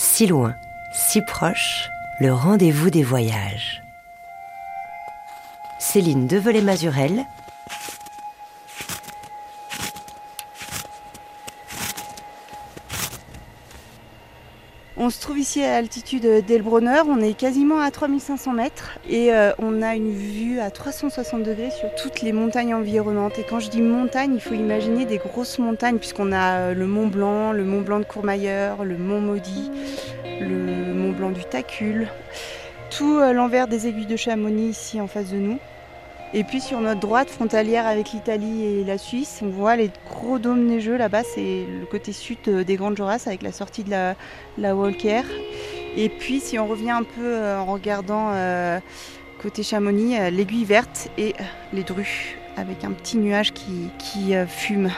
si loin, si proche, le rendez-vous des voyages. Céline Develay-Mazurel On se trouve ici à l'altitude d'Elbronner, on est quasiment à 3500 mètres et euh, on a une vue à 360 degrés sur toutes les montagnes environnantes. Et quand je dis montagne, il faut imaginer des grosses montagnes puisqu'on a euh, le Mont Blanc, le Mont Blanc de Courmayeur, le Mont Maudit, Tacul, tout euh, l'envers des aiguilles de Chamonix ici en face de nous. Et puis sur notre droite, frontalière avec l'Italie et la Suisse, on voit les gros dômes neigeux. Là-bas, c'est le côté sud euh, des Grandes Jorasses avec la sortie de la, Walker. Et puis si on revient un peu euh, en regardant côté Chamonix, l'aiguille verte et les drues avec un petit nuage qui fume.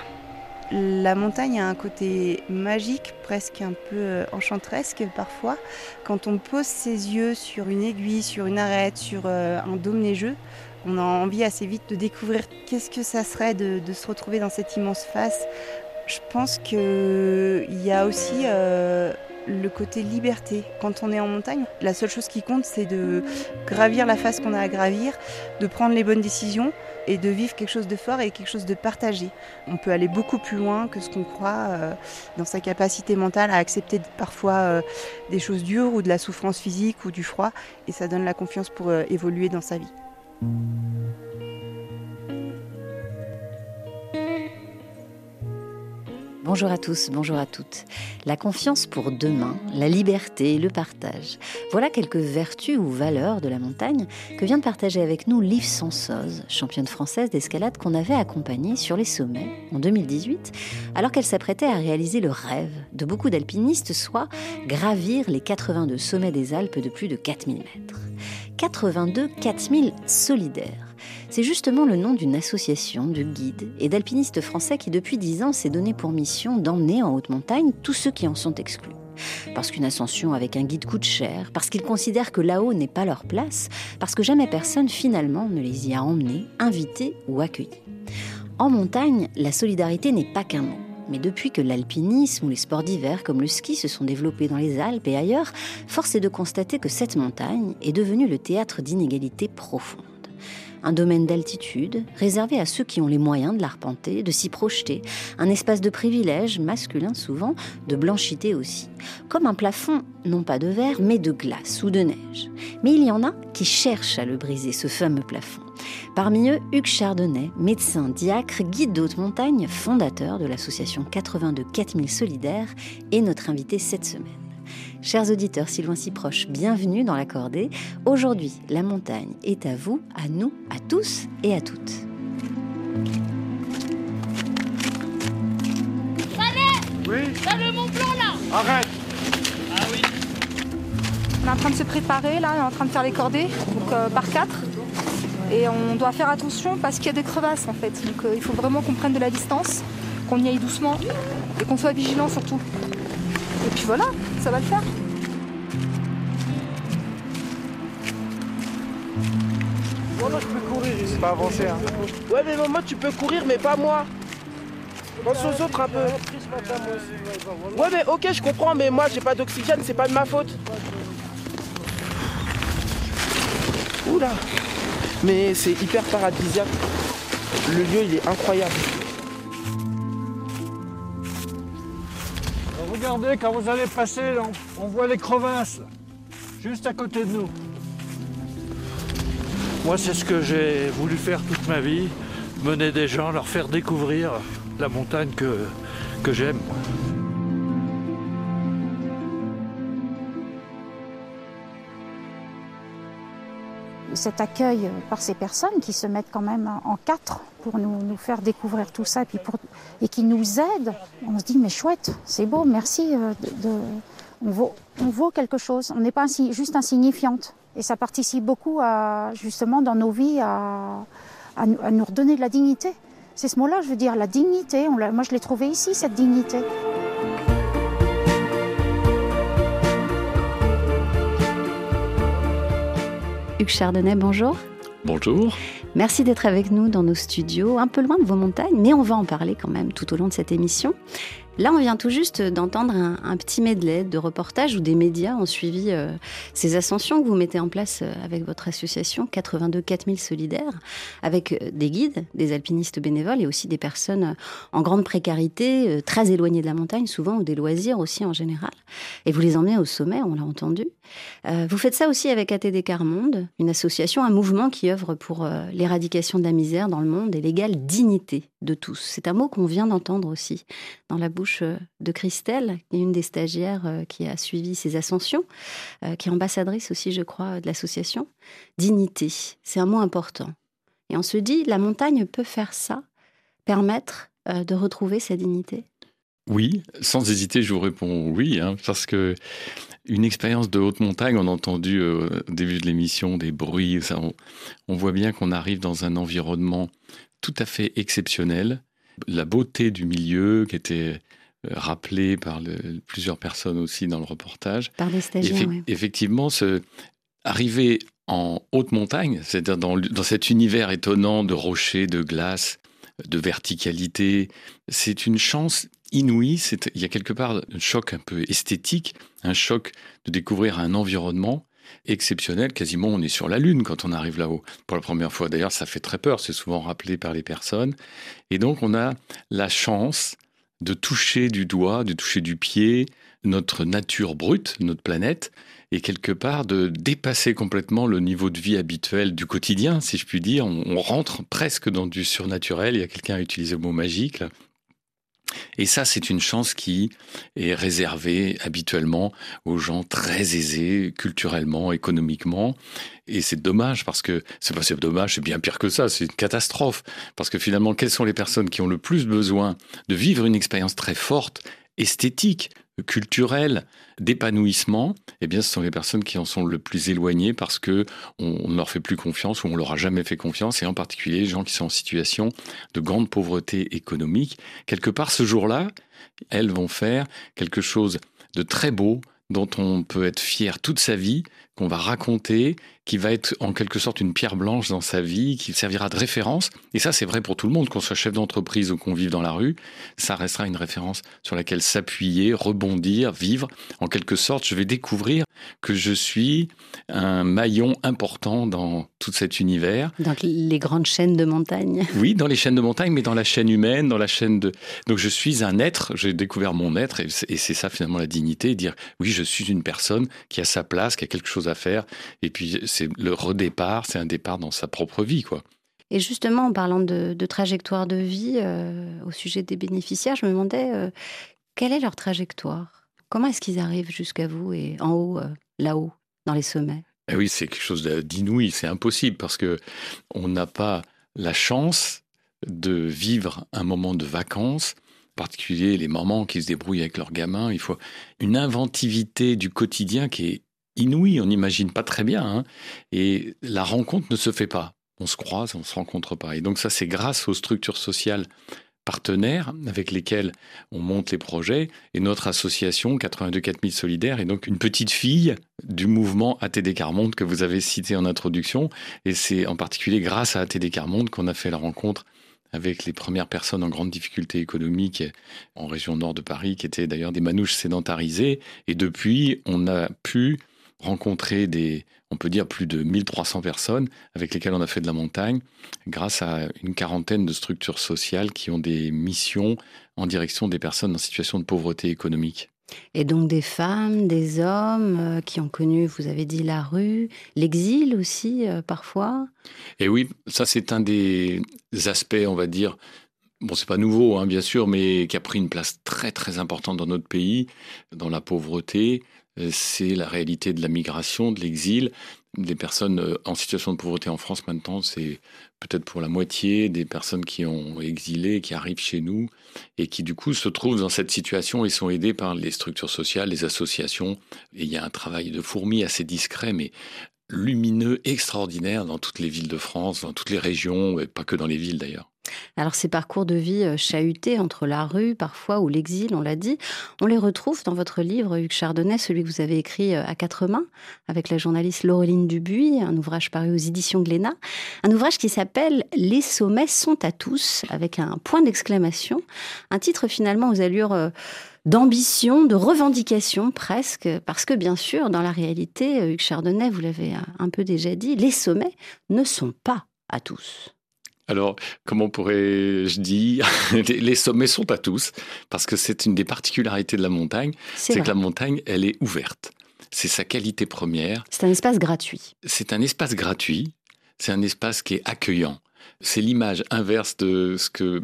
La montagne a un côté magique, presque un peu enchanteresque parfois. Quand on pose ses yeux sur une aiguille, sur une arête, sur un dôme neigeux, on a envie assez vite de découvrir qu'est-ce que ça serait de, se retrouver dans cette immense face. Je pense qu'il y a aussi euh, le côté liberté. Quand on est en montagne, la seule chose qui compte, c'est de gravir la face qu'on a à gravir, de prendre les bonnes décisions et de vivre quelque chose de fort et quelque chose de partagé. On peut aller beaucoup plus loin que ce qu'on croit euh, dans sa capacité mentale à accepter parfois euh, des choses dures ou de la souffrance physique ou du froid et ça donne la confiance pour évoluer dans sa vie. Bonjour à tous, bonjour à toutes. La confiance pour demain, la liberté, le partage. Voilà quelques vertus ou valeurs de la montagne que vient de partager avec nous Liv Sansoz, championne française d'escalade qu'on avait accompagnée sur les sommets en 2018, alors qu'elle s'apprêtait à réaliser le rêve de beaucoup d'alpinistes, soit gravir les 82 sommets des Alpes de plus de 4000 mètres. 82 4000 solidaires. C'est justement le nom d'une association de guides et d'alpinistes français qui depuis 10 ans s'est donné pour mission d'emmener en haute montagne tous ceux qui en sont exclus. Parce qu'une ascension avec un guide coûte cher, parce qu'ils considèrent que là-haut n'est pas leur place, parce que jamais personne finalement ne les y a emmenés, invités ou accueillis. En montagne, la solidarité n'est pas qu'un mot. Mais depuis que l'alpinisme ou les sports d'hiver comme le ski se sont développés dans les Alpes et ailleurs, force est de constater que cette montagne est devenue le théâtre d'inégalités profondes un domaine d'altitude réservé à ceux qui ont les moyens de l'arpenter, de s'y projeter, un espace de privilège, masculin souvent, de blanchité aussi, comme un plafond non pas de verre mais de glace ou de neige. Mais il y en a qui cherchent à le briser, ce fameux plafond. Parmi eux, Hugues Chardonnay, médecin, diacre, guide d'haute montagne, fondateur de l'association 82 4000 solidaires, est notre invité cette semaine. Chers auditeurs, si loin si proche, bienvenue dans l'accordé. Aujourd'hui, la montagne est à vous, à nous, à tous et à toutes. Oui? T'as le Mont Blanc là Arrête Ah oui On est en train de se préparer là, on est en train de faire les cordées, donc euh, par quatre. Et on doit faire attention parce qu'il y a des crevasses en fait. Donc euh, il faut vraiment qu'on prenne de la distance, qu'on y aille doucement et qu'on soit vigilant surtout. Et puis voilà, ça va le faire. Moi, je peux courir, c'est pas avancé. Hein. Ouais, mais moi, tu peux courir, mais pas moi. Pense aux autres un peu. Ouais, mais ok, je comprends, mais moi, j'ai pas d'oxygène, c'est pas de ma faute. Oula. Mais c'est hyper paradisiaque. Le lieu, il est incroyable. Regardez, quand vous allez passer, on, voit les crevasses, juste à côté de nous. Moi, c'est ce que j'ai voulu faire toute ma vie, mener des gens, leur faire découvrir la montagne que, que j'aime. Cet accueil par ces personnes qui se mettent quand même en quatre pour nous, faire découvrir tout ça et, qui nous aident, on se dit mais chouette, c'est beau, merci. Euh, on, vaut, quelque chose, on n'est pas juste insignifiante. Et ça participe beaucoup justement dans nos vies à, à, nous redonner de la dignité. C'est ce mot-là, je veux dire, la dignité. moi, je l'ai trouvé ici, cette dignité. Hugues Chardonnay, bonjour. Bonjour. Merci d'être avec nous dans nos studios, un peu loin de vos montagnes, mais on va en parler quand même tout au long de cette émission. Là, on vient tout juste d'entendre un, petit medley de reportages où des médias ont suivi euh, ces ascensions que vous mettez en place euh, avec votre association 82 4000 solidaires, avec euh, des guides, des alpinistes bénévoles et aussi des personnes en grande précarité, très éloignées de la montagne souvent, ou des loisirs aussi en général. Et vous les emmenez au sommet, on l'a entendu. vous faites ça aussi avec ATD Carmonde, une association, un mouvement qui œuvre pour l'éradication de la misère dans le monde et l'égale dignité de tous. C'est un mot qu'on vient d'entendre aussi dans la bouche euh, de Christelle, qui est une des stagiaires euh, qui a suivi ces ascensions, euh, qui est ambassadrice aussi, je crois, de l'association. Dignité, c'est un mot important. Et on se dit, la montagne peut faire ça, permettre de retrouver sa dignité? Oui, sans hésiter, je vous réponds oui, hein, parce que une expérience de haute montagne, on a entendu au début de l'émission des bruits, on voit bien qu'on arrive dans un environnement tout à fait exceptionnel. La beauté du milieu qui était euh, rappelée par plusieurs personnes aussi dans le reportage. Par des stagiaires, Effectivement, ce, arriver en haute montagne, c'est-à-dire dans, dans cet univers étonnant de rochers, de glace, de verticalité, c'est une chance inouïe. Il y a quelque part un choc un peu esthétique, un choc de découvrir un environnement exceptionnel. Quasiment, on est sur la Lune quand on arrive là-haut. Pour la première fois, d'ailleurs, ça fait très peur. C'est souvent rappelé par les personnes. Et donc, on a la chance de toucher du doigt, de toucher du pied notre nature brute, notre planète, et quelque part de dépasser complètement le niveau de vie habituel du quotidien, si je puis dire. On, rentre presque dans du surnaturel. Il y a quelqu'un à utiliser le mot magique. Et ça, c'est une chance qui est réservée habituellement aux gens très aisés culturellement, économiquement. Et c'est dommage parce que c'est pas dommage, c'est bien pire que ça, c'est une catastrophe. Parce que finalement, quelles sont les personnes qui ont le plus besoin de vivre une expérience très forte, esthétique, culturel d'épanouissement, eh bien, ce sont les personnes qui en sont le plus éloignées parce que on, ne leur fait plus confiance ou on leur a jamais fait confiance, et en particulier les gens qui sont en situation de grande pauvreté économique. Quelque part, ce jour-là, elles vont faire quelque chose de très beau, dont on peut être fier toute sa vie, qu'on va raconter, qui va être en quelque sorte une pierre blanche dans sa vie, qui servira de référence. Et ça, c'est vrai pour tout le monde, qu'on soit chef d'entreprise ou qu'on vive dans la rue, ça restera une référence sur laquelle s'appuyer, rebondir, vivre. En quelque sorte, je vais découvrir que je suis un maillon important dans tout cet univers. Dans les grandes chaînes de montagne. Oui, dans les chaînes de montagne, mais dans la chaîne humaine, dans la chaîne de... Donc je suis un être, j'ai découvert mon être, et c'est ça finalement la dignité, dire oui, je suis une personne qui a sa place, qui a quelque chose à faire, et puis c'est le redépart, c'est un départ dans sa propre vie, quoi. Et justement, en parlant de, trajectoire de vie, euh, au sujet des bénéficiaires, je me demandais euh, quelle est leur trajectoire? Comment est-ce qu'ils arrivent jusqu'à vous et en haut, euh, là-haut, dans les sommets? Eh Oui, c'est quelque chose d'inouï, c'est impossible parce que on n'a pas la chance de vivre un moment de vacances en particulier les mamans qui se débrouillent avec leurs gamins. Il faut une inventivité du quotidien qui est inouïe, on n'imagine pas très bien. Hein. Et la rencontre ne se fait pas. On se croise, on ne se rencontre pas. Et donc ça, c'est grâce aux structures sociales partenaires avec lesquels on monte les projets. Et notre association 82 4000 Solidaires est donc une petite fille du mouvement ATD Carmonde que vous avez cité en introduction. Et c'est en particulier grâce à ATD Carmonde qu'on a fait la rencontre avec les premières personnes en grande difficulté économique en région nord de Paris, qui étaient d'ailleurs des manouches sédentarisées. Et depuis, on a pu rencontrer des, on peut dire plus de 1300 personnes avec lesquelles on a fait de la montagne grâce à une quarantaine de structures sociales qui ont des missions en direction des personnes en situation de pauvreté économique. Et donc des femmes, des hommes euh, qui ont connu, vous avez dit, la rue, l'exil aussi euh, parfois? Et oui, ça c'est un des aspects, on va dire, bon c'est pas nouveau hein, bien sûr, mais qui a pris une place très très importante dans notre pays, dans la pauvreté, c'est la réalité de la migration, de l'exil. Des personnes euh, en situation de pauvreté en France maintenant, c'est peut-être pour la moitié des personnes qui ont exilé, qui arrivent chez nous et qui du coup se trouvent dans cette situation et sont aidées par les structures sociales, les associations. Et il y a un travail de fourmi assez discret, mais lumineux, extraordinaire dans toutes les villes de France, dans toutes les régions, et pas que dans les villes d'ailleurs. Alors ces parcours de vie euh, chahutés entre la rue parfois ou l'exil, on l'a dit, on les retrouve dans votre livre Hugues Chardonnay, celui que vous avez écrit euh, à quatre mains avec la journaliste Laureline Dubuis, un ouvrage paru aux éditions Glénat, un ouvrage qui s'appelle Les sommets sont à tous avec un point d'exclamation, un titre finalement aux allures euh, d'ambition, de revendication presque, parce que bien sûr, dans la réalité, Hugues Chardonnay, vous l'avez un peu déjà dit, les sommets ne sont pas à tous. Alors, comment pourrais-je dire? Les sommets sont à tous, parce que c'est une des particularités de la montagne, c'est que la montagne, elle est ouverte. C'est sa qualité première. C'est un espace gratuit. C'est un espace gratuit, c'est un espace qui est accueillant. C'est l'image inverse de ce que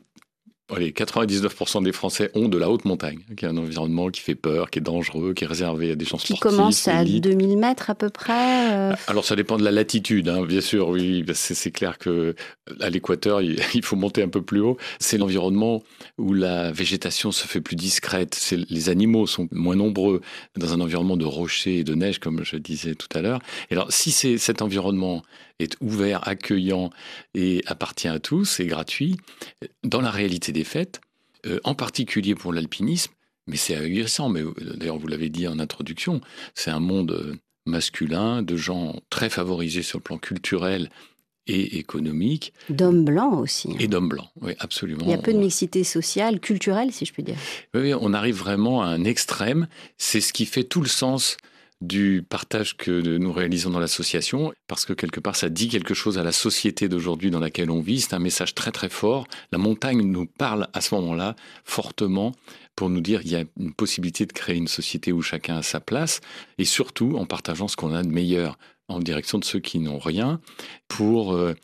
Allez, 99% des Français ont de la haute montagne, qui est un environnement qui fait peur, qui est dangereux, qui est réservé à des gens sportifs. Qui commence à 2000 mètres à peu près euh. Alors ça dépend de la latitude, hein, bien sûr, oui. C'est clair que à l'équateur, il faut monter un peu plus haut. C'est l'environnement où la végétation se fait plus discrète. Les animaux sont moins nombreux dans un environnement de rochers et de neige, comme je disais tout à l'heure. Et alors, si cet environnement est ouvert, accueillant et appartient à tous, et gratuit, dans la réalité des faits, euh, en particulier pour l'alpinisme, mais c'est ahurissant, mais euh, d'ailleurs vous l'avez dit en introduction, c'est un monde euh, masculin, de gens très favorisés sur le plan culturel et économique. D'hommes blancs aussi. Hein. Et d'hommes blancs, oui, absolument. Il y a peu de mixité sociale, culturelle, si je puis dire. Oui, on arrive vraiment à un extrême. C'est ce qui fait tout le sens du partage que nous réalisons dans l'association, parce que quelque part ça dit quelque chose à la société d'aujourd'hui dans laquelle on vit. C'est un message très très fort. La montagne nous parle à ce moment-là fortement pour nous dire qu'il y a une possibilité de créer une société où chacun a sa place, et surtout en partageant ce qu'on a de meilleur en direction de ceux qui n'ont rien, pour euh,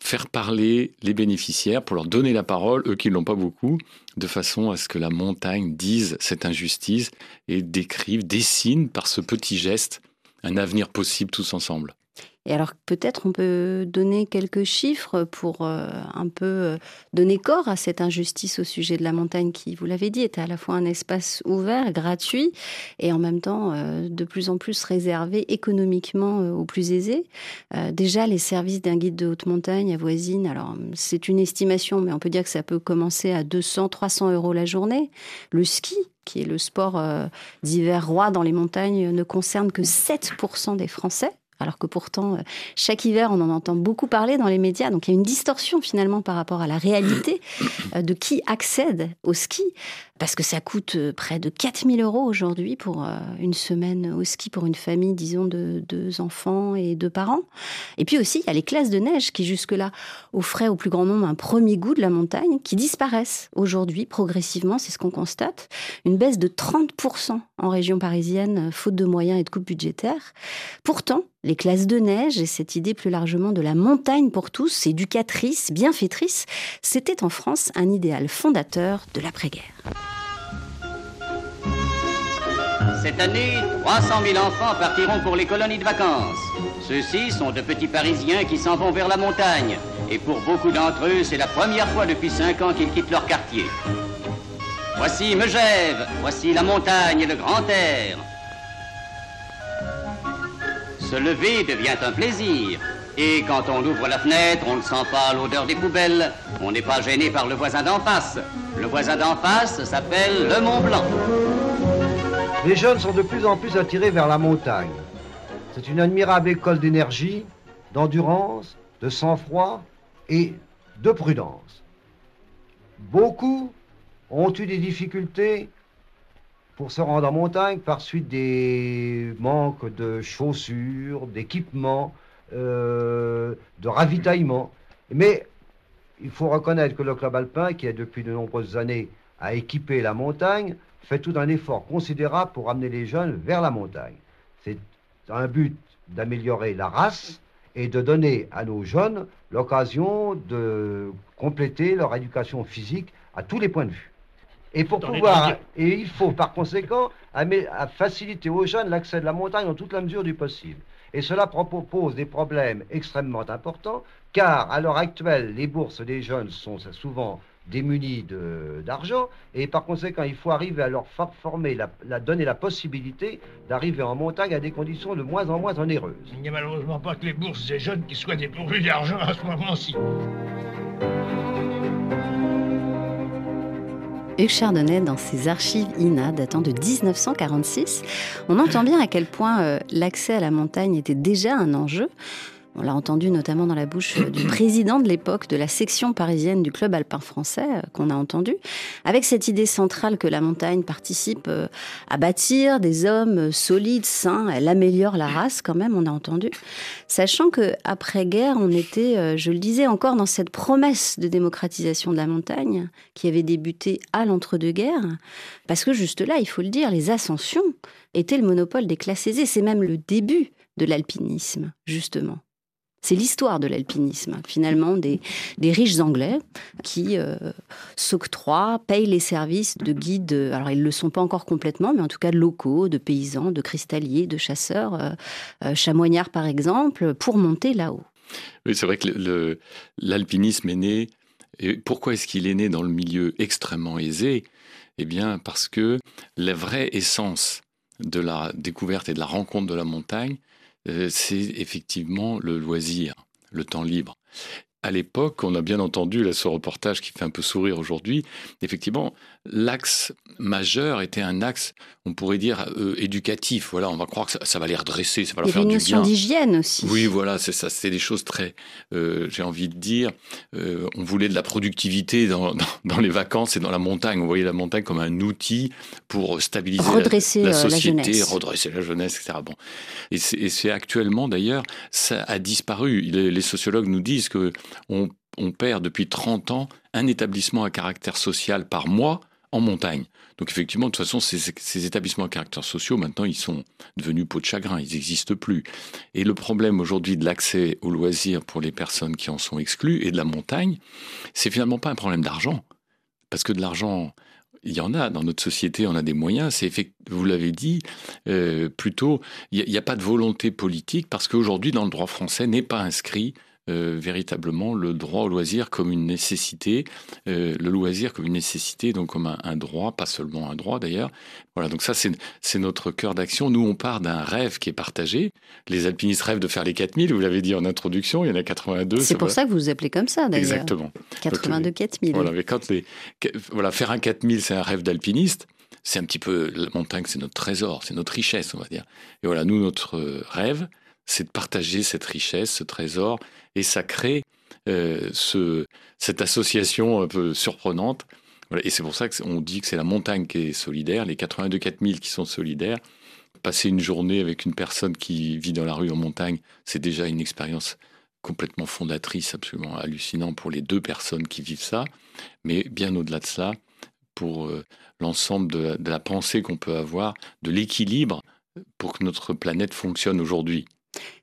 faire parler les bénéficiaires, pour leur donner la parole, eux qui ne l'ont pas beaucoup, de façon à ce que la montagne dise cette injustice et décrive, dessine par ce petit geste un avenir possible tous ensemble. Et alors peut-être on peut donner quelques chiffres pour euh, un peu euh, donner corps à cette injustice au sujet de la montagne qui, vous l'avez dit, est à la fois un espace ouvert, gratuit, et en même temps euh, de plus en plus réservé économiquement aux plus aisés. déjà, les services d'un guide de haute montagne avoisinent, alors c'est une estimation, mais on peut dire que ça peut commencer à 200, 300 euros la journée. Le ski, qui est le sport d'hiver roi dans les montagnes, ne concerne que 7% des Français alors que pourtant, euh, chaque hiver, on en entend beaucoup parler dans les médias. Donc il y a une distorsion finalement par rapport à la réalité euh, de qui accède au ski parce que ça coûte euh, près de 4000 euros aujourd'hui pour euh, une semaine au ski pour une famille, disons, de deux enfants et deux parents. Et puis aussi, il y a les classes de neige qui jusque-là offraient au plus grand nombre un premier goût de la montagne, qui disparaissent aujourd'hui progressivement, c'est ce qu'on constate. Une baisse de 30% en région parisienne, euh, faute de moyens et de coupes budgétaires. Pourtant, les classes de neige et cette idée plus largement de la montagne pour tous, éducatrice, bienfaitrice, c'était en France un idéal fondateur de l'après-guerre. Cette année, 300 000 enfants partiront pour les colonies de vacances. Ceux-ci sont de petits Parisiens qui s'en vont vers la montagne. Et pour beaucoup d'entre eux, c'est la première fois depuis 5 ans qu'ils quittent leur quartier. Voici Megève, voici la montagne et le grand air. Se lever devient un plaisir. Et quand on ouvre la fenêtre, on ne sent pas l'odeur des poubelles. On n'est pas gêné par le voisin d'en face. Le voisin d'en face s'appelle le Mont Blanc. Les jeunes sont de plus en plus attirés vers la montagne. C'est une admirable école d'énergie, d'endurance, de sang-froid et de prudence. Beaucoup ont eu des difficultés pour se rendre en montagne par suite des manques de chaussures, d'équipements, euh, de ravitaillement. Mais il faut reconnaître que le club alpin, qui a depuis de nombreuses années à équiper la montagne, fait tout un effort considérable pour amener les jeunes vers la montagne. C'est un but d'améliorer la race et de donner à nos jeunes l'occasion de compléter leur éducation physique à tous les points de vue. Et pour pouvoir, et il faut par conséquent faciliter aux jeunes l'accès de la montagne en toute la mesure du possible. Et cela pose des problèmes extrêmement importants, car à l'heure actuelle, les bourses des jeunes sont souvent démunis d'argent, et par conséquent, il faut arriver à leur former, la, donner la possibilité d'arriver en montagne à des conditions de moins en moins onéreuses. Il n'y a malheureusement pas que les bourses des jeunes qui soient dépourvues d'argent à ce moment-ci. Hugues Chardonnay dans ses archives INA datant de 1946. On entend bien à quel point euh, l'accès à la montagne était déjà un enjeu. On l'a entendu notamment dans la bouche euh, du président de l'époque de la section parisienne du club alpin français euh, qu'on a entendu, avec cette idée centrale que la montagne participe euh, à bâtir des hommes solides, sains, elle améliore la race quand même, on a entendu, sachant que après guerre, on était, je le disais encore, dans cette promesse de démocratisation de la montagne qui avait débuté à l'entre-deux-guerres, parce que juste là, il faut le dire, les ascensions étaient le monopole des classes aisées, c'est même le début de l'alpinisme, justement. C'est l'histoire de l'alpinisme, finalement, des, riches Anglais qui euh, s'octroient, payent les services de guides, alors ils ne le sont pas encore complètement, mais en tout cas locaux, de paysans, de cristalliers, de chasseurs, euh, euh, chamoignards par exemple, pour monter là-haut. Oui, c'est vrai que l'alpinisme est né. Et pourquoi est-ce qu'il est né dans le milieu extrêmement aisé? Eh bien, parce que la vraie essence de la découverte et de la rencontre de la montagne, c'est effectivement le loisir, le temps libre. À l'époque, on a bien entendu là, ce reportage qui fait un peu sourire aujourd'hui. Effectivement, l'axe majeur était un axe, on pourrait dire, euh, éducatif. Voilà, on va croire que ça, va les redresser, ça va leur faire du bien. d'hygiène aussi. Oui, voilà, c'est ça. C'est des choses très, euh, j'ai envie de dire, euh, on voulait de la productivité dans, dans, les vacances et dans la montagne. On voyait la montagne comme un outil pour stabiliser redresser la, société, redresser la jeunesse, etc. Bon, et c'est actuellement d'ailleurs, ça a disparu. Les, les sociologues nous disent que on on perd depuis 30 ans un établissement à caractère social par mois en montagne. Donc effectivement, de toute façon, ces, établissements à caractère social, maintenant, ils sont devenus peau de chagrin, ils n'existent plus. Et le problème aujourd'hui de l'accès aux loisirs pour les personnes qui en sont exclues et de la montagne, c'est finalement pas un problème d'argent. Parce que de l'argent, il y en a dans notre société, on a des moyens. C'est vous l'avez dit, euh, plutôt, il n'y a, a, pas de volonté politique parce qu'aujourd'hui, dans le droit français, n'est pas inscrit euh, véritablement le droit au loisir comme une nécessité, euh, le loisir comme une nécessité, donc comme un, droit, pas seulement un droit d'ailleurs. Voilà, donc ça c'est notre cœur d'action. Nous on part d'un rêve qui est partagé. Les alpinistes rêvent de faire les 4000, vous l'avez dit en introduction, il y en a 82. C'est pour ça que vous vous appelez comme ça d'ailleurs. Exactement. 82 4000. Voilà, mais quand les, voilà, faire un 4000 c'est un rêve d'alpiniste c'est un petit peu la montagne, c'est notre trésor, c'est notre richesse, on va dire. Et voilà, nous, notre rêve, c'est de partager cette richesse, ce trésor, et ça crée euh, ce, cette association un peu surprenante. Et c'est pour ça qu'on dit que c'est la montagne qui est solidaire, les 82 4000 qui sont solidaires. Passer une journée avec une personne qui vit dans la rue en montagne, c'est déjà une expérience complètement fondatrice, absolument hallucinante pour les deux personnes qui vivent ça. Mais bien au-delà de cela, pour euh, l'ensemble de la pensée qu'on peut avoir, de l'équilibre pour que notre planète fonctionne aujourd'hui.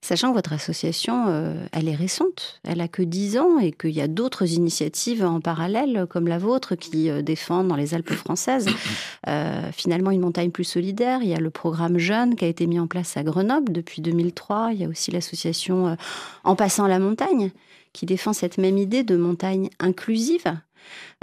Sachant que votre association, euh, elle est récente, elle a que 10 ans et qu'il y a d'autres initiatives en parallèle comme la vôtre qui euh, défendent dans les Alpes françaises euh, finalement une montagne plus solidaire. Il y a le programme Jeune qui a été mis en place à Grenoble depuis 2003. Il y a aussi l'association En passant la montagne qui défend cette même idée de montagne inclusive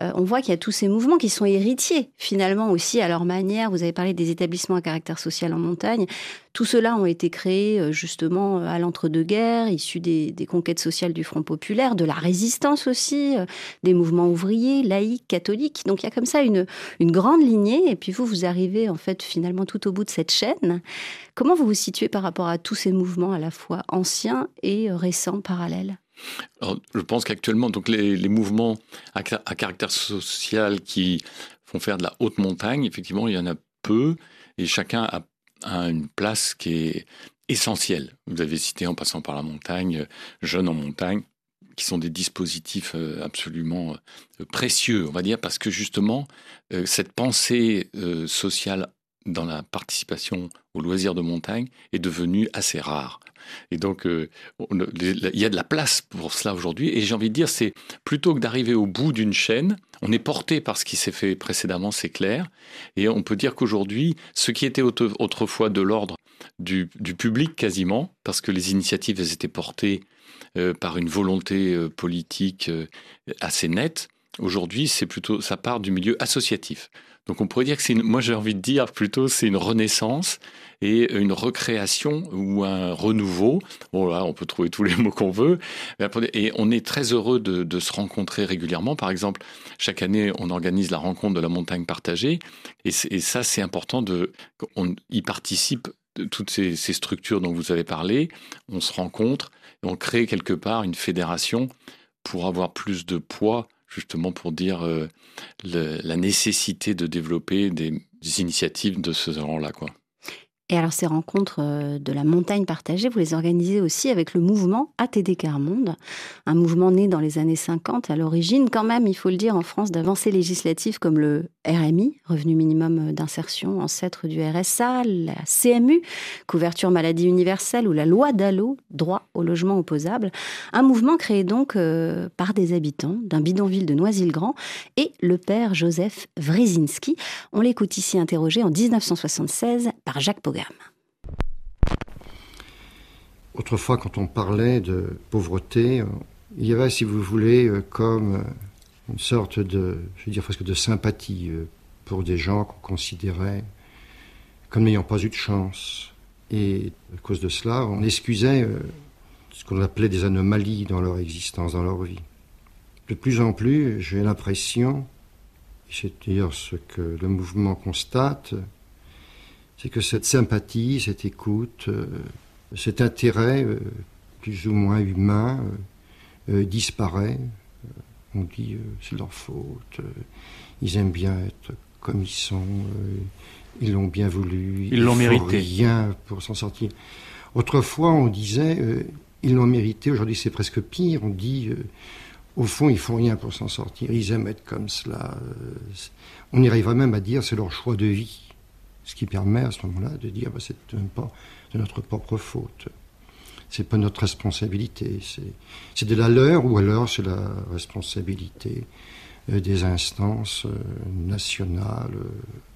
euh, on voit qu'il y a tous ces mouvements qui sont héritiers finalement aussi à leur manière. Vous avez parlé des établissements à caractère social en montagne. Tout cela ont été créés euh, justement euh, à l'entre-deux-guerres, issus des, conquêtes sociales du Front populaire, de la résistance aussi, des mouvements ouvriers, laïcs, catholiques. Donc il y a comme ça une, une grande lignée. Et puis vous, vous arrivez en fait finalement tout au bout de cette chaîne. Comment vous vous situez par rapport à tous ces mouvements à la fois anciens et récents parallèles? Je pense qu'actuellement, les, mouvements à, caractère social qui font faire de la haute montagne, effectivement, il y en a peu, et chacun a, une place qui est essentielle. Vous avez cité en passant par la montagne, Jeunes en montagne, qui sont des dispositifs euh, absolument euh, précieux, on va dire, parce que justement, euh, cette pensée sociale dans la participation aux loisirs de montagne est devenue assez rare. Et donc, euh, il y a de la place pour cela aujourd'hui. Et j'ai envie de dire, c'est plutôt que d'arriver au bout d'une chaîne, on est porté par ce qui s'est fait précédemment, c'est clair. Et on peut dire qu'aujourd'hui, ce qui était autrefois de l'ordre du, public quasiment, parce que les initiatives étaient portées euh, par une volonté euh, politique assez nette, aujourd'hui, c'est plutôt ça part du milieu associatif. Donc on pourrait dire que c'est, moi j'ai envie de dire plutôt c'est une renaissance et une recréation ou un renouveau. Bon là, on peut trouver tous les mots qu'on veut. Et on est très heureux de, se rencontrer régulièrement. Par exemple, chaque année, on organise la rencontre de la montagne partagée. Et, ça, c'est important de, on y participe toutes ces, ces, structures dont vous avez parlé. On se rencontre et on crée quelque part une fédération pour avoir plus de poids justement pour dire euh, la nécessité de développer des, initiatives de ce genre-là. Quoi. Et alors ces rencontres euh, de la montagne partagée, vous les organisez aussi avec le mouvement ATD Carmonde, un mouvement né dans les années 50, à l'origine quand même, il faut le dire, en France, d'avancées législatives comme le RMI, revenu minimum d'insertion, ancêtre du RSA, la CMU, couverture maladie universelle, ou la loi DALLO, droit au logement opposable. Un mouvement créé donc euh, par des habitants d'un bidonville de Noisy-le-Grand et le père Joseph Wrezinski. On l'écoute ici interrogé en 1976 par Jacques Autrefois, quand on parlait de pauvreté, euh, il y avait, si vous voulez, euh, comme euh, une sorte de, je veux dire presque de sympathie pour des gens qu'on considérait comme n'ayant pas eu de chance. Et à cause de cela, on excusait ce qu'on appelait des anomalies dans leur existence, dans leur vie. De plus en plus, j'ai l'impression, c'est d'ailleurs ce que le mouvement constate, c'est que cette sympathie, cette écoute, euh, cet intérêt euh, plus ou moins humain euh, disparaît. on dit c'est leur faute, ils aiment bien être comme ils sont, ils l'ont bien voulu, ils l'ont mérité. Rien pour s'en sortir. Autrefois, on disait ils l'ont mérité. Aujourd'hui, c'est presque pire. On dit au fond, ils font rien pour s'en sortir. Ils aiment être comme cela. On y arriverait même à dire c'est leur choix de vie. Ce qui permet à ce moment-là de dire bah, c'est pas de notre propre faute. C'est pas notre responsabilité. C'est de la leur ou alors c'est la responsabilité euh, des instances euh, nationales, euh,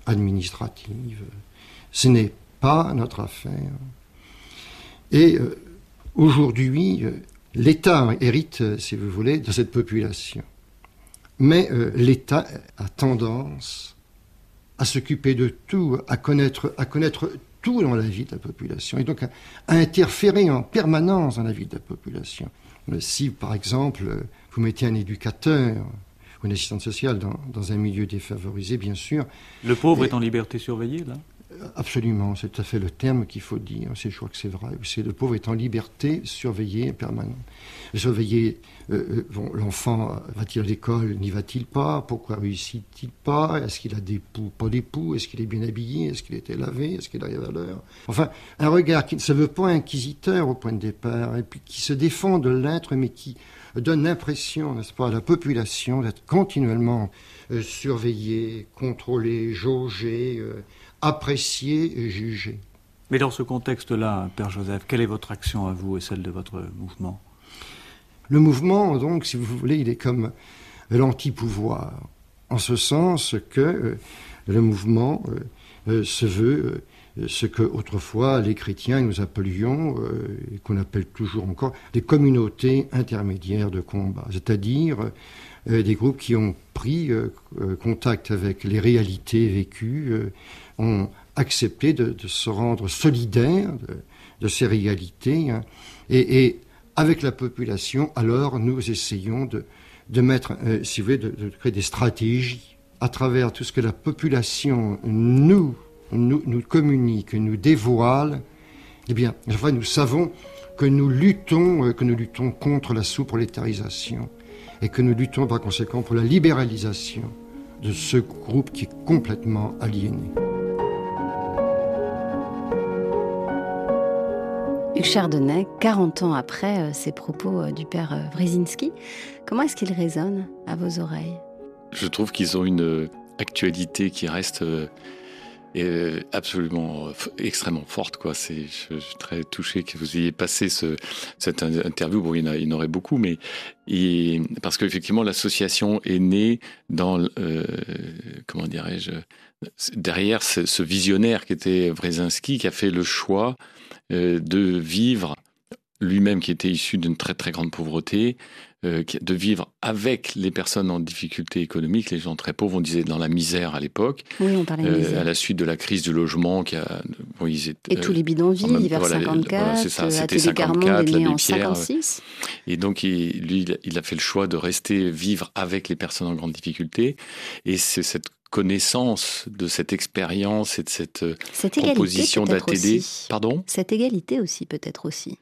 administratives. Ce n'est pas notre affaire. Et aujourd'hui, l'État hérite, si vous voulez, de cette population. Mais l'État a tendance à s'occuper de tout, à connaître, à connaître tout dans la vie de la population, et donc à, interférer en permanence dans la vie de la population. Si, par exemple, vous mettez un éducateur ou une assistante sociale dans, dans un milieu défavorisé, bien sûr. Le pauvre est en liberté surveillée, là Absolument, c'est tout à fait le terme qu'il faut dire. Je crois que c'est vrai. C'est le pauvre est en liberté surveillée permanente. Surveiller, euh, euh, l'enfant va-t-il à l'école, n'y va-t-il pas? Pourquoi réussit-il pas? Est-ce qu'il a des poux, pas des poux? Est-ce qu'il est bien habillé? Est-ce qu'il était lavé? Est-ce qu'il arrive à l'heure? Enfin, un regard qui ne se veut pas inquisiteur au point de départ, et qui se défend de l'être, mais qui donne l'impression, n'est-ce pas, à la population d'être continuellement euh, surveillée, contrôlée, apprécier et juger. Mais dans ce contexte-là, Père Joseph, quelle est votre action à vous et celle de votre mouvement? Le mouvement, donc, si vous voulez, il est comme l'anti-pouvoir, en ce sens que euh, le mouvement euh, euh, se veut ce que autrefois les chrétiens nous appelions, et qu'on appelle toujours encore, des communautés intermédiaires de combat, c'est-à-dire des groupes qui ont pris contact avec les réalités vécues ont accepté de, se rendre solidaires de, ces réalités. Hein. Et, avec la population, alors, nous essayons de, de mettre, euh, si vous voulez, de, créer des stratégies à travers tout ce que la population nous, nous, nous communique, nous dévoile. Eh bien, enfin, nous savons que nous luttons, euh, que nous luttons contre la sous-prolétarisation et que nous luttons par conséquent pour la libéralisation de ce groupe qui est complètement aliéné. Hugues Chardonnay, 40 ans après euh, ces propos euh, du père euh, Wrezinski, comment est-ce qu'ils résonnent à vos oreilles? Je trouve qu'ils ont une actualité qui reste absolument extrêmement forte. Quoi. Je, suis très touché que vous ayez passé ce, cette interview. Bon, il y en, aurait beaucoup, mais parce qu'effectivement, l'association est née dans, comment dirais-je, derrière ce, visionnaire qui était Wrezinski, qui a fait le choix euh, de vivre lui-même qui était issu d'une très très grande pauvreté, euh, de vivre avec les personnes en difficulté économique, les gens très pauvres, on disait dans la misère à l'époque. Oui, on parlait de euh, misère. à la suite de la crise du logement qui a. bon, ils étaient, Et tous les euh, bidonvilles, même- vers voilà, 54, voilà, c'est ça, euh, c'était Atelier Carmonde 54, est né l'abbé en Pierre, 56. Et donc, il- lui, il a- il a fait le choix de rester vivre avec les personnes en grande difficulté. Et c'est cette connaissance de cette expérience et de cette euh, Cette proposition d'ATD. Pardon? Cette égalité aussi, peut-être aussi.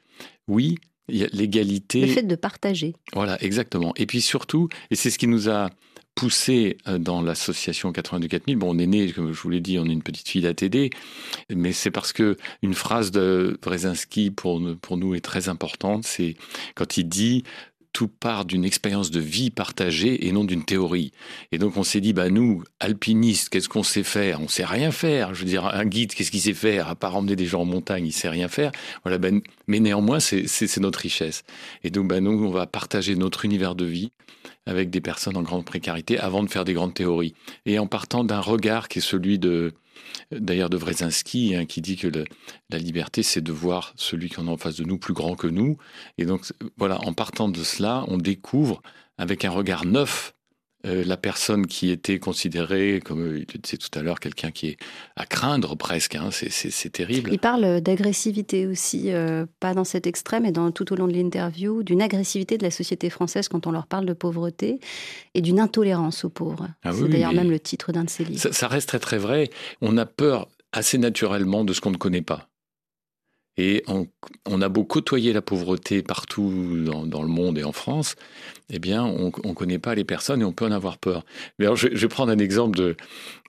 Oui, l'égalité. Le fait de partager. Voilà, exactement. Et puis surtout, et c'est ce qui nous a poussé euh, dans l'association 82 4000. Bon, on est né, comme je vous l'ai dit, on est une petite fille d'ATD, mais c'est parce que une phrase de Brzezinski pour, pour nous est très importante. C'est quand il dit tout part d'une expérience de vie partagée et non d'une théorie. Et donc on s'est dit, bah nous, alpinistes, qu'est-ce qu'on sait faire? On sait rien faire. Je veux dire, un guide, qu'est-ce qu'il sait faire? À part emmener des gens en montagne, il sait rien faire. Voilà, ben, mais néanmoins, c'est notre richesse. Et donc, ben, nous, on va partager notre univers de vie avec des personnes en grande précarité avant de faire des grandes théories. Et en partant d'un regard qui est celui de, d'ailleurs, de Wrezinski, hein, qui dit que la liberté, c'est de voir celui qu'on a en face de nous plus grand que nous. Et donc, voilà, en partant de cela, on découvre avec un regard neuf euh, la personne qui était considérée, comme euh, il le disait tout à l'heure, quelqu'un qui est à craindre presque. hein, c'est- terrible. Il parle d'agressivité aussi, euh, pas dans cet extrême, mais dans, tout au long de l'interview, d'une agressivité de la société française quand on leur parle de pauvreté et d'une intolérance aux pauvres. Ah C'est oui, d'ailleurs même le titre d'un de ses livres. Ça, ça reste très très vrai. On a peur assez naturellement de ce qu'on ne connaît pas. Et on, on a beau côtoyer la pauvreté partout dans, dans le monde et en France, eh bien, on ne connaît pas les personnes et on peut en avoir peur. Mais alors, je, je vais prendre un exemple de,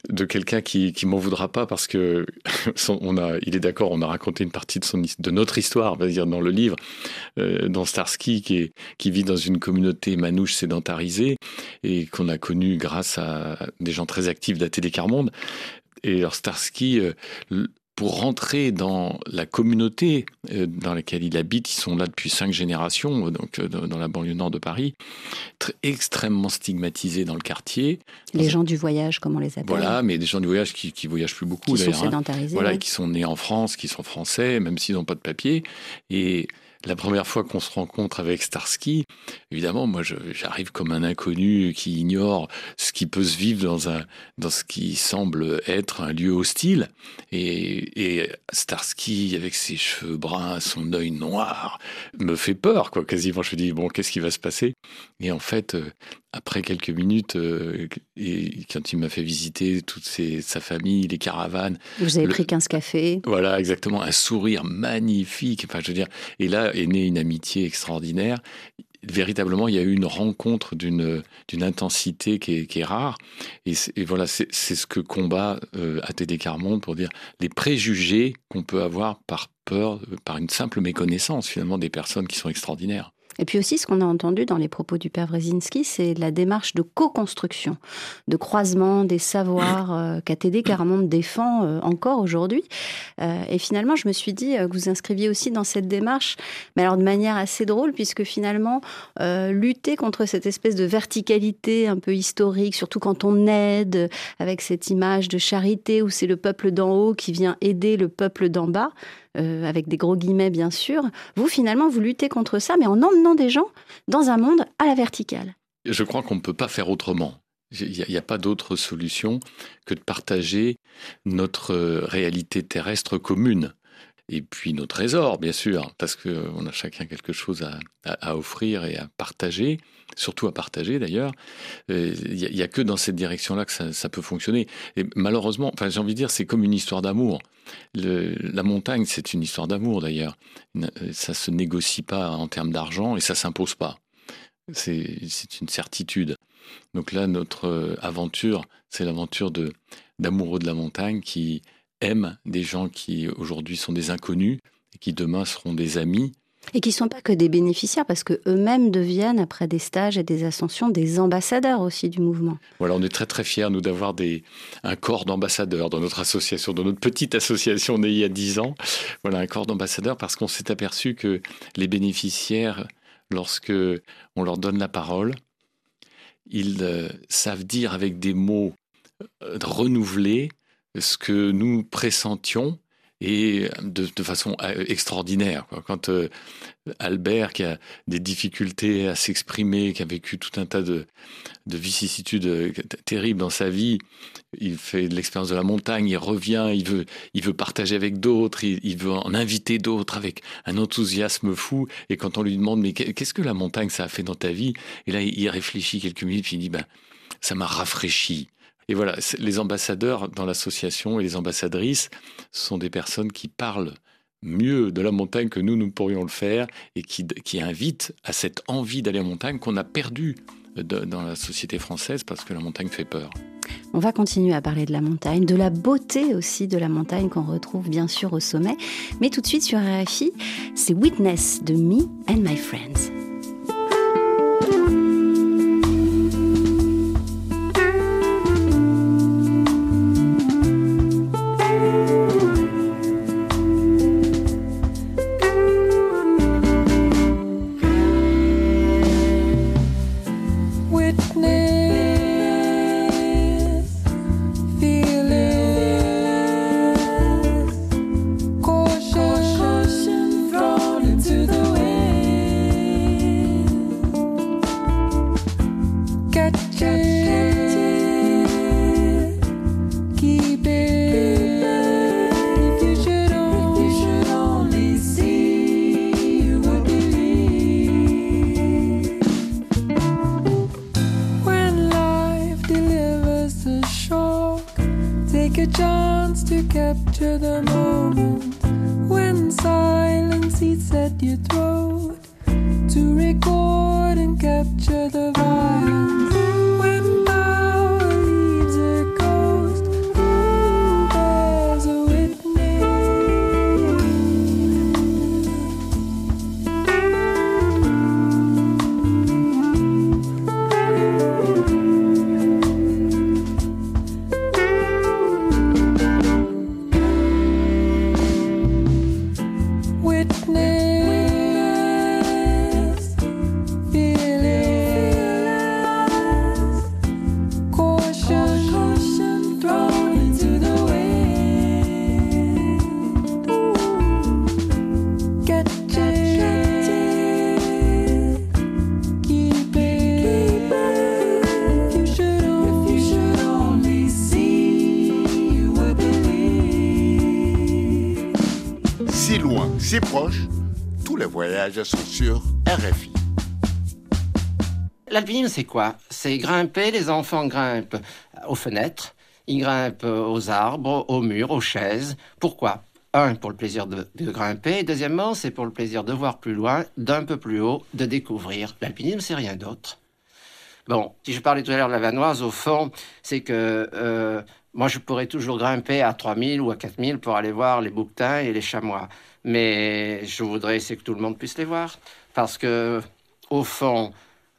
de quelqu'un qui, qui m'en voudra pas parce que son- on a, il est d'accord, on a raconté une partie de, son, de notre histoire, on va dire, dans le livre, euh, dans Starsky, qui, est, qui vit dans une communauté manouche sédentarisée et qu'on a connu grâce à des gens très actifs d'ATD Carmonde. Et alors Starsky, euh, pour rentrer dans la communauté euh, dans laquelle il habite, ils sont là depuis cinq générations, euh, donc euh, dans la banlieue nord de Paris, très, extrêmement stigmatisés dans le quartier. Les gens du voyage, comme on les appelle. Voilà, mais des gens du voyage qui, qui voyagent plus beaucoup Qui sont hein. sédentarisés, Voilà, ouais. qui sont nés en France, qui sont français, même s'ils n'ont pas de papier. Et la première fois qu'on se rencontre avec Starsky, évidemment, moi, j'arrive comme un inconnu qui ignore ce qui peut se vivre dans un, dans ce qui semble être un lieu hostile. Et, et Starsky, avec ses cheveux bruns, son œil noir, me fait peur, quoi, quasiment. Je me dis, bon, qu'est-ce qui va se passer? Et en fait, euh, après quelques minutes, euh, et quand il m'a fait visiter toute ses- sa famille, les caravanes. Vous avez le- pris 15 cafés. Voilà, exactement. Un sourire magnifique. Enfin, je veux dire, et là est née une amitié extraordinaire. Véritablement, il y a eu une rencontre d'une intensité qui est, qui est rare. Et, voilà, c'est ce que combat euh, ATD Carmonde pour dire les préjugés qu'on peut avoir par peur, par une simple méconnaissance finalement des personnes qui sont extraordinaires. Et puis aussi, ce qu'on a entendu dans les propos du père Wrezinski, c'est la démarche de co-construction, de croisement des savoirs euh, qu'ATD Carmonde défend euh, encore aujourd'hui. Euh, et finalement, je me suis dit euh, que vous inscriviez aussi dans cette démarche, mais alors de manière assez drôle, puisque finalement, euh, lutter contre cette espèce de verticalité un peu historique, surtout quand on aide, avec cette image de charité où c'est le peuple d'en haut qui vient aider le peuple d'en bas, euh, avec des gros guillemets bien sûr, vous finalement, vous luttez contre ça, mais en emmenant des gens dans un monde à la verticale. Je crois qu'on ne peut pas faire autrement. Il n'y a, pas d'autre solution que de partager notre euh, réalité terrestre commune. Et puis nos trésors, bien sûr, parce qu'on a chacun quelque chose à, offrir et à partager, surtout à partager d'ailleurs. Il n'y a, que dans cette direction-là que ça, peut fonctionner. Et malheureusement, enfin, j'ai envie de dire, c'est comme une histoire d'amour. La montagne, c'est une histoire d'amour d'ailleurs. Ça se négocie pas en termes d'argent et ça s'impose pas. C'est une certitude. Donc là, notre euh, aventure, c'est l'aventure d'amoureux de la montagne qui aiment des gens qui aujourd'hui sont des inconnus et qui demain seront des amis. Et qui ne sont pas que des bénéficiaires, parce que eux-mêmes deviennent, après des stages et des ascensions, des ambassadeurs aussi du mouvement. Voilà, on est très très fiers, nous, d'avoir des, un corps d'ambassadeurs dans notre association, dans notre petite association née il y a 10 ans. Voilà, un corps d'ambassadeurs parce qu'on s'est aperçu que les bénéficiaires, lorsque on leur donne la parole, ils euh, savent dire avec des mots euh, renouvelés ce que nous pressentions et de, façon euh, extraordinaire. Quand euh, Albert, qui a des difficultés à s'exprimer, qui a vécu tout un tas de, vicissitudes euh, terribles dans sa vie, il fait de l'expérience de la montagne, il revient, il veut, il veut partager avec d'autres, il, veut en inviter d'autres avec un enthousiasme fou. Et quand on lui demande, mais qu'est-ce que la montagne, ça a fait dans ta vie? Et là, il réfléchit quelques minutes, puis il dit, ben, ça m'a rafraîchi. Et voilà, les ambassadeurs dans l'association et les ambassadrices sont des personnes qui parlent mieux de la montagne que nous, nous pourrions le faire et qui, qui invitent à cette envie d'aller en montagne qu'on a perdue dans la société française parce que la montagne fait peur. On va continuer à parler de la montagne, de la beauté aussi de la montagne qu'on retrouve bien sûr au sommet. Mais tout de suite sur RFI, c'est Witness de Me and My Friends. Sont sur RFI. L'alpinisme, c'est quoi? C'est grimper, les enfants grimpent aux fenêtres, ils grimpent aux arbres, aux murs, aux chaises. Pourquoi? Un, pour le plaisir de, grimper, deuxièmement, c'est pour le plaisir de voir plus loin, d'un peu plus haut, de découvrir. L'alpinisme, c'est rien d'autre. Bon, si je parlais tout à l'heure de la Vanoise, au fond, c'est que euh, moi, je pourrais toujours grimper à 3000 ou à 4000 pour aller voir les bouquetins et les chamois. Mais je voudrais que tout le monde puisse les voir. Parce que, au fond,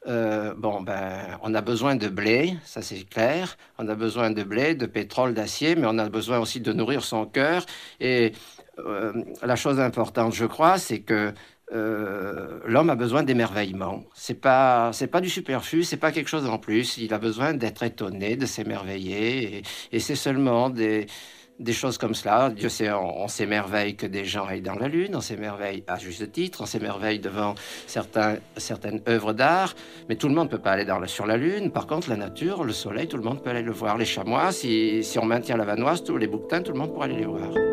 euh, bon, ben, on a besoin de blé, ça c'est clair. On a besoin de blé, de pétrole, d'acier, mais on a besoin aussi de nourrir son cœur. Et euh, la chose importante, je crois, c'est que euh, l'homme a besoin d'émerveillement. C'est pas, c'est pas du superflu, c'est pas quelque chose en plus. Il a besoin d'être étonné, de s'émerveiller, et c'est seulement des des choses comme cela. Dieu sait, on, s'émerveille que des gens aillent dans la Lune, on s'émerveille à juste titre, on s'émerveille devant certaines œuvres d'art, mais tout le monde ne peut pas aller dans sur la Lune. Par contre, la nature, le soleil, tout le monde peut aller le voir. Les chamois, si, si on maintient la vanoise, tous les bouquetins, tout le monde pourra aller les voir.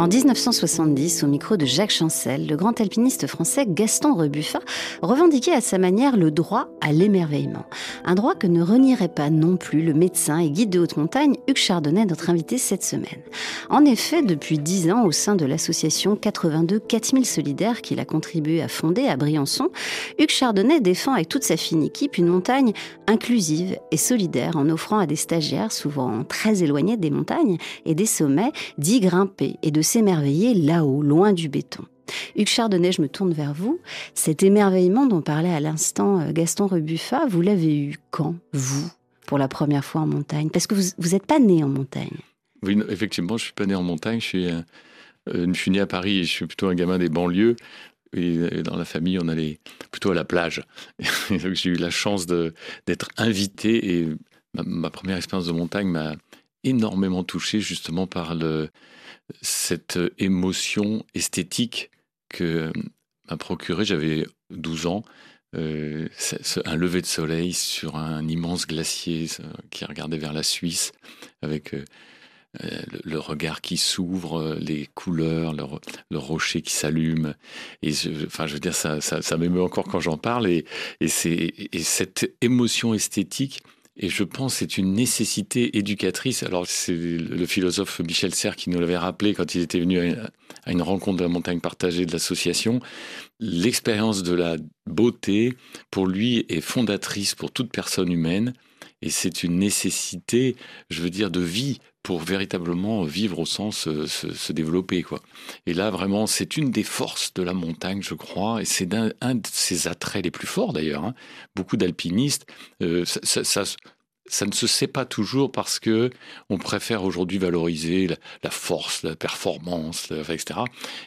En 1970, au micro de Jacques Chancel, le grand alpiniste français Gaston Rebuffat revendiquait à sa manière le droit à l'émerveillement. Un droit que ne renierait pas non plus le médecin et guide de haute montagne Hugues Chardonnay, notre invité cette semaine. En effet, depuis dix ans, au sein de l'association 82 4000 Solidaires qu'il a contribué à fonder à Briançon, Hugues Chardonnay défend avec toute sa fine équipe une montagne inclusive et solidaire en offrant à des stagiaires, souvent très éloignés des montagnes et des sommets, d'y grimper et de s'émerveiller là-haut, loin du béton. Hugues Chardonnay, je me tourne vers vous. Cet émerveillement dont parlait à l'instant euh, Gaston Rebuffat, vous l'avez eu quand, vous, pour la première fois en montagne? Parce que vous n'êtes pas né en montagne. Oui, effectivement, je suis pas né en montagne. Je suis, euh, suis né à Paris je suis plutôt un gamin des banlieues. Et dans la famille, on allait plutôt à la plage. j'ai eu la chance d'être invité et ma, première expérience de montagne m'a énormément touché justement par le, cette émotion esthétique que m'a procuré, j'avais 12 ans, euh, un lever de soleil sur un immense glacier qui regardait vers la Suisse avec euh, euh, le, regard qui s'ouvre, les couleurs, le, rocher qui s'allume. Enfin, je veux dire, ça, m'émeut encore quand j'en parle. Et cette émotion esthétique, et je pense c'est une nécessité éducatrice. Alors c'est le philosophe Michel Serres qui nous l'avait rappelé quand il était venu à une rencontre de la montagne partagée de l'association. L'expérience de la beauté, pour lui, est fondatrice pour toute personne humaine. Et c'est une nécessité, je veux dire, de vie pour véritablement vivre au sens euh, se, développer quoi. Et là vraiment c'est une des forces de la montagne je crois et c'est un, de ses attraits les plus forts d'ailleurs. Hein. Beaucoup d'alpinistes euh, ça, ne se sait pas toujours parce que on préfère aujourd'hui valoriser la, force, la performance, etc.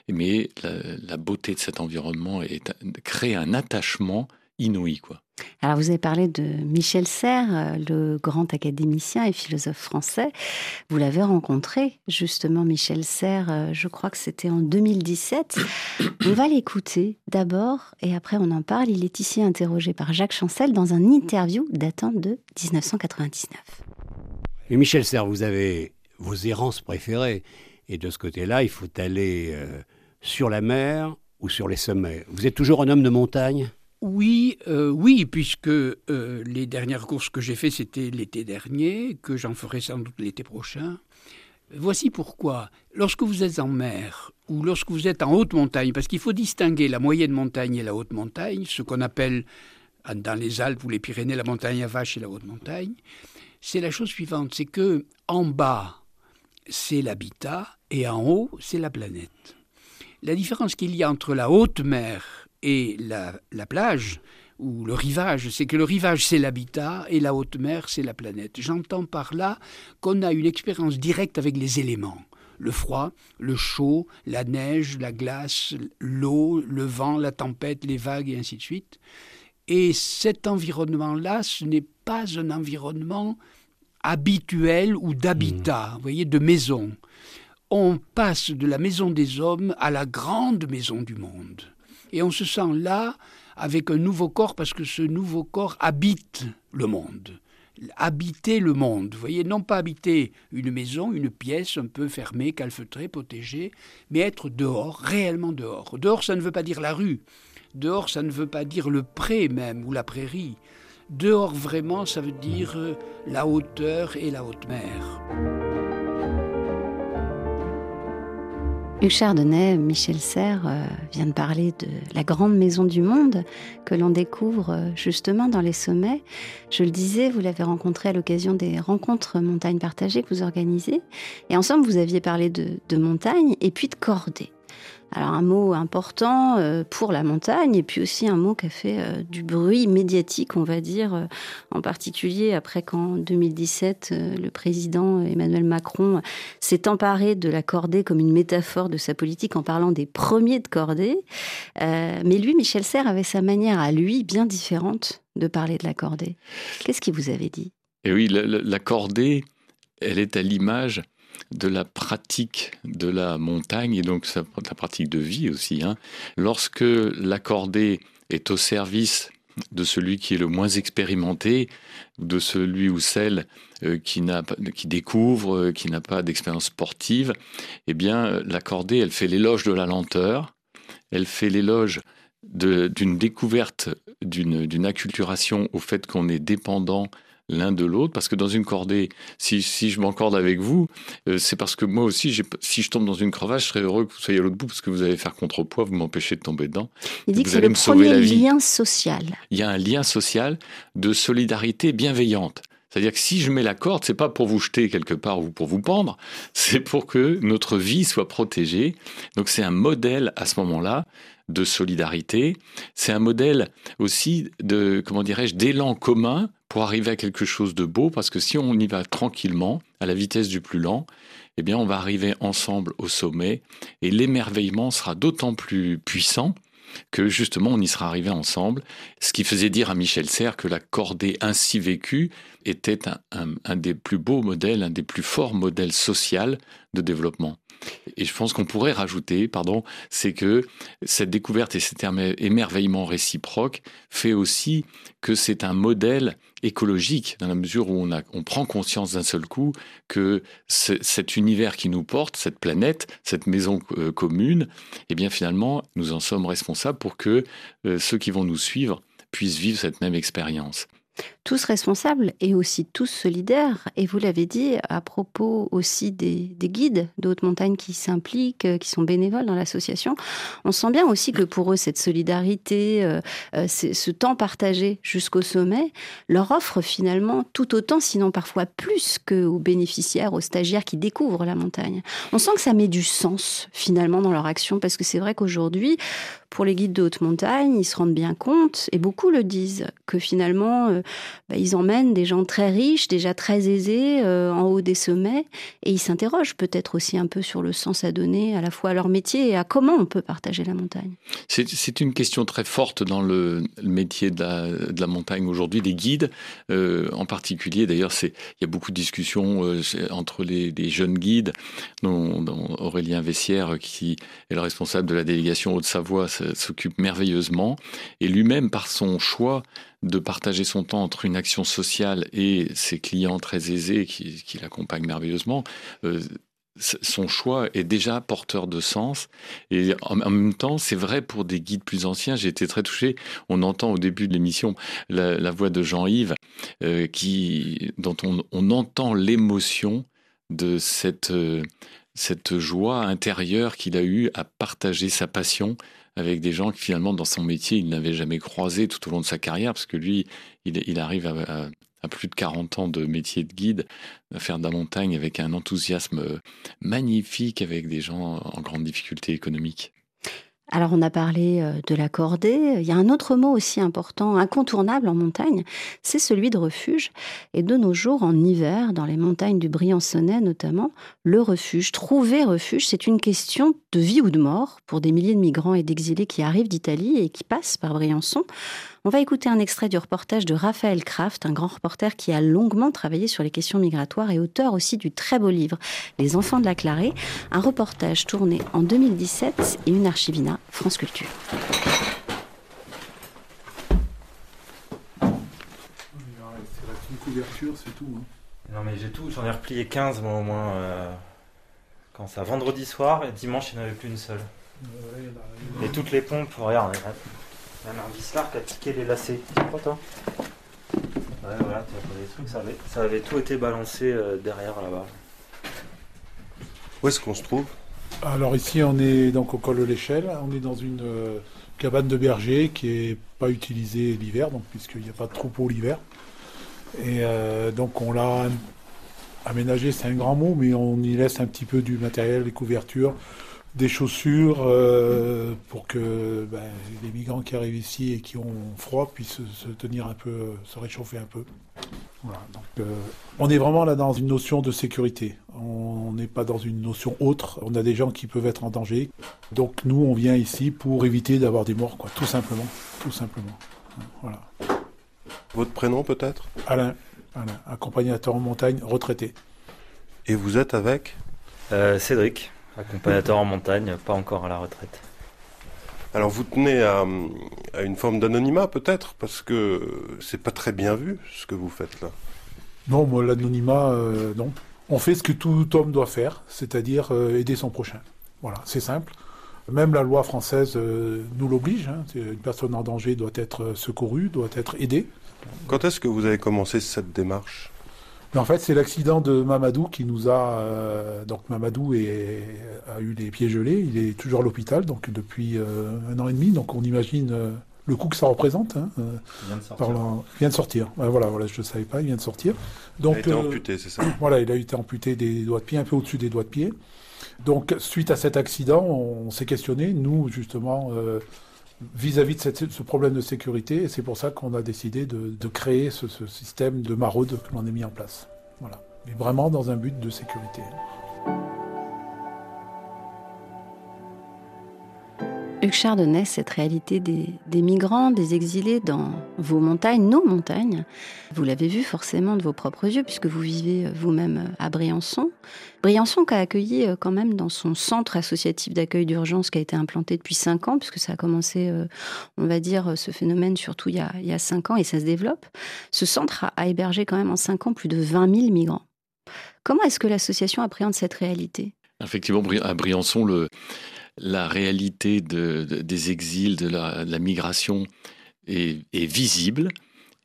Mais la, beauté de cet environnement crée un attachement inouï quoi. Alors vous avez parlé de Michel Serres, euh, le grand académicien et philosophe français. Vous l'avez rencontré justement, Michel Serres, euh, je crois que c'était en 2017. On va l'écouter d'abord et après on en parle. Il est ici interrogé par Jacques Chancel dans un interview datant de 1999. Et Michel Serres, vous avez vos errances préférées et de ce côté-là, il faut aller euh, sur la mer ou sur les sommets. Vous êtes toujours un homme de montagne? Oui, euh, oui, puisque euh, les dernières courses que j'ai faites, c'était l'été dernier, que j'en ferai sans doute l'été prochain. Voici pourquoi. Lorsque vous êtes en mer ou lorsque vous êtes en haute montagne, parce qu'il faut distinguer la moyenne montagne et la haute montagne, ce qu'on appelle dans les Alpes ou les Pyrénées la montagne à vache et la haute montagne, c'est la chose suivante, c'est que en bas, c'est l'habitat et en haut, c'est la planète. La différence qu'il y a entre la haute mer et la, plage ou le rivage, c'est que le rivage c'est l'habitat et la haute mer c'est la planète. J'entends par là qu'on a une expérience directe avec les éléments. Le froid, le chaud, la neige, la glace, l'eau, le vent, la tempête, les vagues et ainsi de suite. Et cet environnement-là, ce n'est pas un environnement habituel ou d'habitat, vous voyez, de maison. On passe de la maison des hommes à la grande maison du monde. Et on se sent là avec un nouveau corps parce que ce nouveau corps habite le monde. Habiter le monde, vous voyez, non pas habiter une maison, une pièce un peu fermée, calfeutrée, protégée, mais être dehors, réellement dehors. Dehors, ça ne veut pas dire la rue. Dehors, ça ne veut pas dire le pré même ou la prairie. Dehors, vraiment, ça veut dire la hauteur et la haute mer. Hugues Chardonnay, Michel Serres euh, vient de parler de la grande maison du monde que l'on découvre euh, justement dans les sommets. Je le disais, vous l'avez rencontré à l'occasion des rencontres montagne partagées que vous organisez. Et ensemble, vous aviez parlé de, de montagne et puis de cordée. Alors un mot important euh, pour la montagne et puis aussi un mot qui a fait euh, du bruit médiatique, on va dire, euh, en particulier après qu'en 2017, le président Emmanuel Macron s'est emparé de la cordée comme une métaphore de sa politique en parlant des premiers de cordée. mais lui, Michel Serres, avait sa manière à lui bien différente de parler de la cordée. Qu'est-ce qu'il vous avait dit? Et oui, la cordée, elle est à l'image de la pratique de la montagne et donc de la pratique de vie aussi. Hein. Lorsque l'accordé est au service de celui qui est le moins expérimenté, de celui ou celle euh, qui, qui découvre, euh, qui n'a pas d'expérience sportive, eh bien, l'accordé, elle fait l'éloge de la lenteur, elle fait l'éloge d'une découverte, d'une acculturation au fait qu'on est dépendant l'un de l'autre, parce que dans une cordée, si, si je m'encorde avec vous, euh, c'est parce que moi aussi, si je tombe dans une crevasse, je serais heureux que vous soyez à l'autre bout, parce que vous allez faire contrepoids, vous m'empêchez de tomber dedans. Il dit que c'est le premier lien social. Il y a un lien social de solidarité bienveillante. C'est-à-dire que si je mets la corde, c'est pas pour vous jeter quelque part ou pour vous pendre, c'est pour que notre vie soit protégée. Donc c'est un modèle à ce moment-là de solidarité. C'est un modèle aussi de, comment dirais-je, d'élan commun pour arriver à quelque chose de beau, parce que si on y va tranquillement, à la vitesse du plus lent, eh bien, on va arriver ensemble au sommet, et l'émerveillement sera d'autant plus puissant que justement on y sera arrivé ensemble, ce qui faisait dire à Michel Serres que la cordée ainsi vécue était un, des plus beaux modèles, un des plus forts modèles sociaux de développement. Et je pense qu'on pourrait rajouter, pardon, c'est que cette découverte et cet émerveillement réciproque fait aussi que c'est un modèle écologique dans la mesure où on, a, on prend conscience d'un seul coup que cet univers qui nous porte, cette planète, cette maison euh, commune, eh bien finalement, nous en sommes responsables pour que euh, ceux qui vont nous suivre puissent vivre cette même expérience tous responsables et aussi tous solidaires. Et vous l'avez dit à propos aussi des, guides de haute montagne qui s'impliquent, qui sont bénévoles dans l'association. On sent bien aussi que pour eux, cette solidarité, euh, euh, ce temps partagé jusqu'au sommet, leur offre finalement tout autant, sinon parfois plus qu'aux bénéficiaires, aux stagiaires qui découvrent la montagne. On sent que ça met du sens finalement dans leur action parce que c'est vrai qu'aujourd'hui, pour les guides de haute montagne, ils se rendent bien compte, et beaucoup le disent, que finalement, euh, bah, ils emmènent des gens très riches, déjà très aisés, euh, en haut des sommets, et ils s'interrogent peut-être aussi un peu sur le sens à donner à la fois à leur métier et à comment on peut partager la montagne. C'est une question très forte dans le, métier de la, montagne aujourd'hui, des guides euh, en particulier. D'ailleurs, il y a beaucoup de discussions entre les, jeunes guides, dont, Aurélien Vessière, qui est le responsable de la délégation Haute-Savoie, s'occupe merveilleusement. Et lui-même, par son choix de partager son temps entre une action sociale et ses clients très aisés qui, l'accompagnent merveilleusement, euh, son choix est déjà porteur de sens. Et en, même temps, c'est vrai pour des guides plus anciens. J'ai été très touché. On entend au début de l'émission la, voix de Jean-Yves, euh, qui, dont on, entend l'émotion de cette, euh, cette joie intérieure qu'il a eue à partager sa passion avec des gens qui finalement dans son métier il n'avait jamais croisé tout au long de sa carrière parce que lui il, arrive à, à, plus de 40 ans de métier de guide à faire de la montagne avec un enthousiasme magnifique avec des gens en grande difficulté économique. Alors on a parlé euh, de la cordée, il y a un autre mot aussi important, incontournable en montagne, c'est celui de refuge. Et de nos jours, en hiver, dans les montagnes du Briançonnais notamment, le refuge, trouver refuge, c'est une question de vie ou de mort pour des milliers de migrants et d'exilés qui arrivent d'Italie et qui passent par Briançon. On va écouter un extrait du reportage de Raphaël Kraft, un grand reporter qui a longuement travaillé sur les questions migratoires et auteur aussi du très beau livre Les enfants de la Clarée, un reportage tourné en 2017 et une archivina France Culture. couverture, c'est tout. Hein. Non mais j'ai tout, j'en ai replié 15 moi au moins. Euh, quand ça, vendredi soir et dimanche il n'y en avait plus une seule. et toutes les pompes, regarde, même un qui a piqué les lacets. Tu crois, toi Ouais, voilà, tu as des trucs, ça avait, ça avait tout été balancé euh, derrière là-bas. Où est-ce qu'on se trouve? Alors ici, on est donc au col de l'échelle. On est dans une euh, cabane de berger qui n'est pas utilisée l'hiver, donc puisqu'il n'y a pas de troupeau l'hiver. Et euh, donc on l'a aménagé, c'est un grand mot, mais on y laisse un petit peu du matériel, des couvertures, des chaussures euh, pour que ben, les migrants qui arrivent ici et qui ont froid puissent se tenir un peu, se réchauffer un peu. Euh, on est vraiment là dans une notion de sécurité. On n'est pas dans une notion autre. On a des gens qui peuvent être en danger. Donc nous, on vient ici pour éviter d'avoir des morts, quoi, tout simplement, tout simplement. Voilà. Votre prénom peut-être? Alain, Alain, accompagnateur en montagne, retraité. Et vous êtes avec? Euh, Cédric. Accompagnateur en montagne, pas encore à la retraite. Alors vous tenez à, une forme d'anonymat peut-être, parce que c'est pas très bien vu ce que vous faites là. Non, moi l'anonymat, euh, non. On fait ce que tout homme doit faire, c'est-à-dire euh, aider son prochain. Voilà, c'est simple. Même la loi française euh, nous l'oblige. Hein. Une personne en danger doit être secourue, doit être aidée. Quand est-ce que vous avez commencé cette démarche? En fait, c'est l'accident de Mamadou qui nous a. Euh, donc, Mamadou a eu les pieds gelés. Il est toujours à l'hôpital, donc depuis euh, un an et demi. Donc, on imagine euh, le coût que ça représente. Hein, il vient de sortir. il vient de sortir. voilà, voilà, je ne savais pas, il vient de sortir. Donc, il a été amputé, c'est ça Voilà, il a été amputé des doigts de pied, un peu au-dessus des doigts de pied. Donc, suite à cet accident, on, s'est questionné, nous, justement vis-à-vis de, ce problème de sécurité. Et c'est pour ça qu'on a décidé de, créer ce, système de maraude que l'on a mis en place. Voilà. Mais vraiment dans un but de sécurité. Hugues Chardonnay, cette réalité des, migrants, des exilés dans vos montagnes, nos montagnes, vous l'avez vu forcément de vos propres yeux puisque vous vivez vous-même à Briançon. Briançon qui a accueilli euh, quand même dans son centre associatif d'accueil d'urgence qui a été implanté depuis cinq ans, puisque ça a commencé, euh, on va dire, ce phénomène surtout il y, a, il cinq ans et ça se développe. Ce centre a, hébergé quand même en cinq ans plus de 20 000 migrants. Comment est-ce que l'association appréhende cette réalité? Effectivement, à Briançon, le, la réalité des exils, de la, migration est, visible.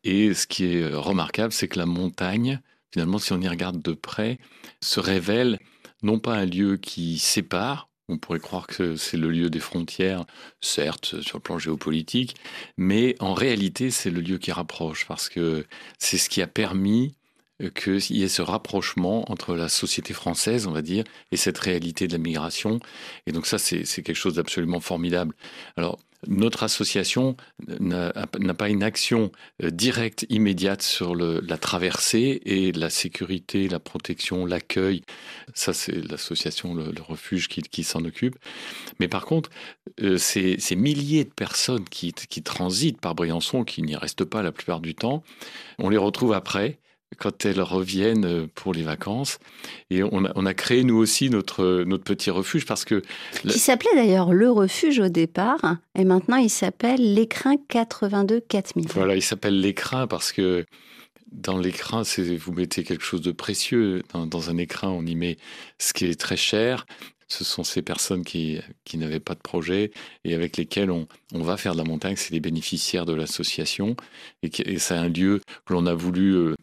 Et ce qui est remarquable, c'est que la montagne, finalement, si on y regarde de près, se révèle non pas un lieu qui sépare, on pourrait croire que c'est le lieu des frontières, certes, sur le plan géopolitique, mais en réalité, c'est le lieu qui rapproche, parce que c'est ce qui a permis qu'il y ait ce rapprochement entre la société française, on va dire, et cette réalité de la migration. Et donc ça, c'est quelque chose d'absolument formidable. Alors, notre association n'a pas une action euh, directe, immédiate sur la traversée et la sécurité, la protection, l'accueil. Ça, c'est l'association, le, refuge qui, s'en occupe. Mais par contre, euh, ces, milliers de personnes qui transitent par Briançon, qui n'y restent pas la plupart du temps, on les retrouve après quand elles reviennent euh, pour les vacances. Et on a, créé nous aussi notre, notre petit refuge parce que... Qui s'appelait d'ailleurs le refuge au départ et maintenant il s'appelle l'écrin 82 4000. Voilà, il s'appelle l'écrin parce que dans l'écrin, vous mettez quelque chose de précieux. Dans, dans, un écrin, on y met ce qui est très cher, ce sont ces personnes qui, n'avaient pas de projet et avec lesquelles on, va faire de la montagne. C'est les bénéficiaires de l'association et, et c'est un lieu que l'on a voulu euh,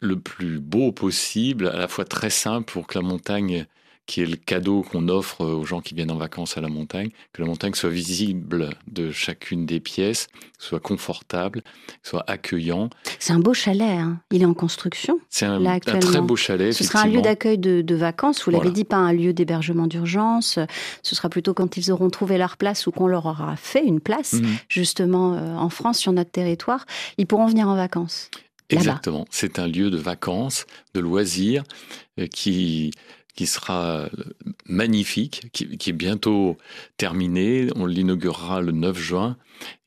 le plus beau possible, à la fois très simple pour que la montagne qui est le cadeau qu'on offre aux gens qui viennent en vacances à la montagne, que la montagne soit visible de chacune des pièces, soit confortable, soit accueillant. C'est un beau chalet, hein. il est en construction. C'est un, très beau chalet. Ce sera un lieu d'accueil de, vacances, vous l'avez dit, pas un lieu d'hébergement d'urgence. Ce sera plutôt quand ils auront trouvé leur place ou qu'on leur aura fait une place, mhm. justement euh, en France, sur notre territoire, ils pourront venir en vacances. Exactement. C'est un lieu de vacances, de loisirs, euh, qui qui sera magnifique, qui, est bientôt terminé. On l'inaugurera le 9 juin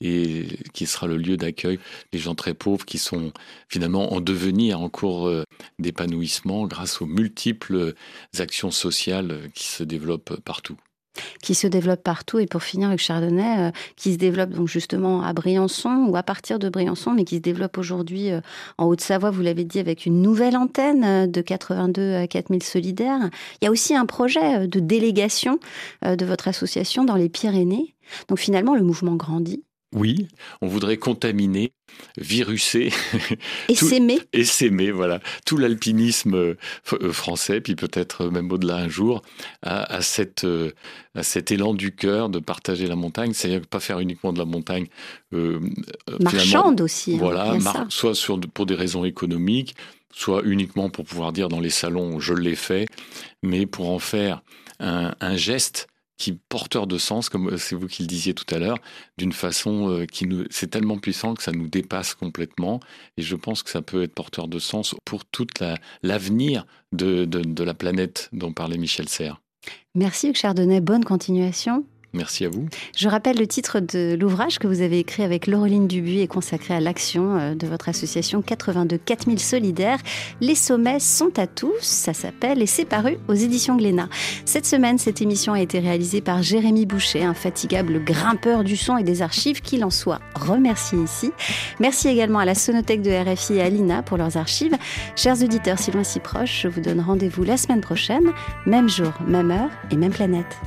et qui sera le lieu d'accueil des gens très pauvres qui sont finalement en devenir, en cours euh, d'épanouissement grâce aux multiples actions sociales qui se développent partout qui se développe partout. Et pour finir avec Chardonnay, euh, qui se développe donc justement à Briançon ou à partir de Briançon, mais qui se développe aujourd'hui euh, en Haute-Savoie, vous l'avez dit, avec une nouvelle antenne euh, de 82 à 4000 solidaires. Il y a aussi un projet de délégation de votre association dans les Pyrénées. Donc finalement, le mouvement grandit. Oui, on voudrait contaminer, viruser et s'aimer. Et s'aimer, voilà. Tout l'alpinisme euh, euh, français, puis peut-être même au-delà un jour, à, cette, euh, à cet élan du cœur de partager la montagne. C'est-à-dire pas faire uniquement de la montagne marchande aussi. Hein, voilà, soit sur, pour des raisons économiques, soit uniquement pour pouvoir dire dans les salons je l'ai fait, mais pour en faire un, un geste qui porteur de sens, comme euh, c'est vous qui le disiez tout à l'heure, d'une façon euh, qui nous, c'est tellement puissant que ça nous dépasse complètement. Et je pense que ça peut être porteur de sens pour toute l'avenir de, de, la planète dont parlait Michel Serres. Merci Hugues Chardonnay, bonne continuation. Merci à vous. Je rappelle le titre de l'ouvrage que vous avez écrit avec Laureline Dubuis et consacré à l'action euh, de votre association 82 4000 solidaires. Les sommets sont à tous, ça s'appelle et c'est paru aux éditions Glénat. Cette semaine, cette émission a été réalisée par Jérémy Boucher, un fatigable grimpeur du son et des archives, qu'il en soit remercié ici. Merci également à la Sonothèque de RFI et à l'INA pour leurs archives. Chers auditeurs, si loin si proche, je vous donne rendez-vous la semaine prochaine, même jour, même heure et même planète.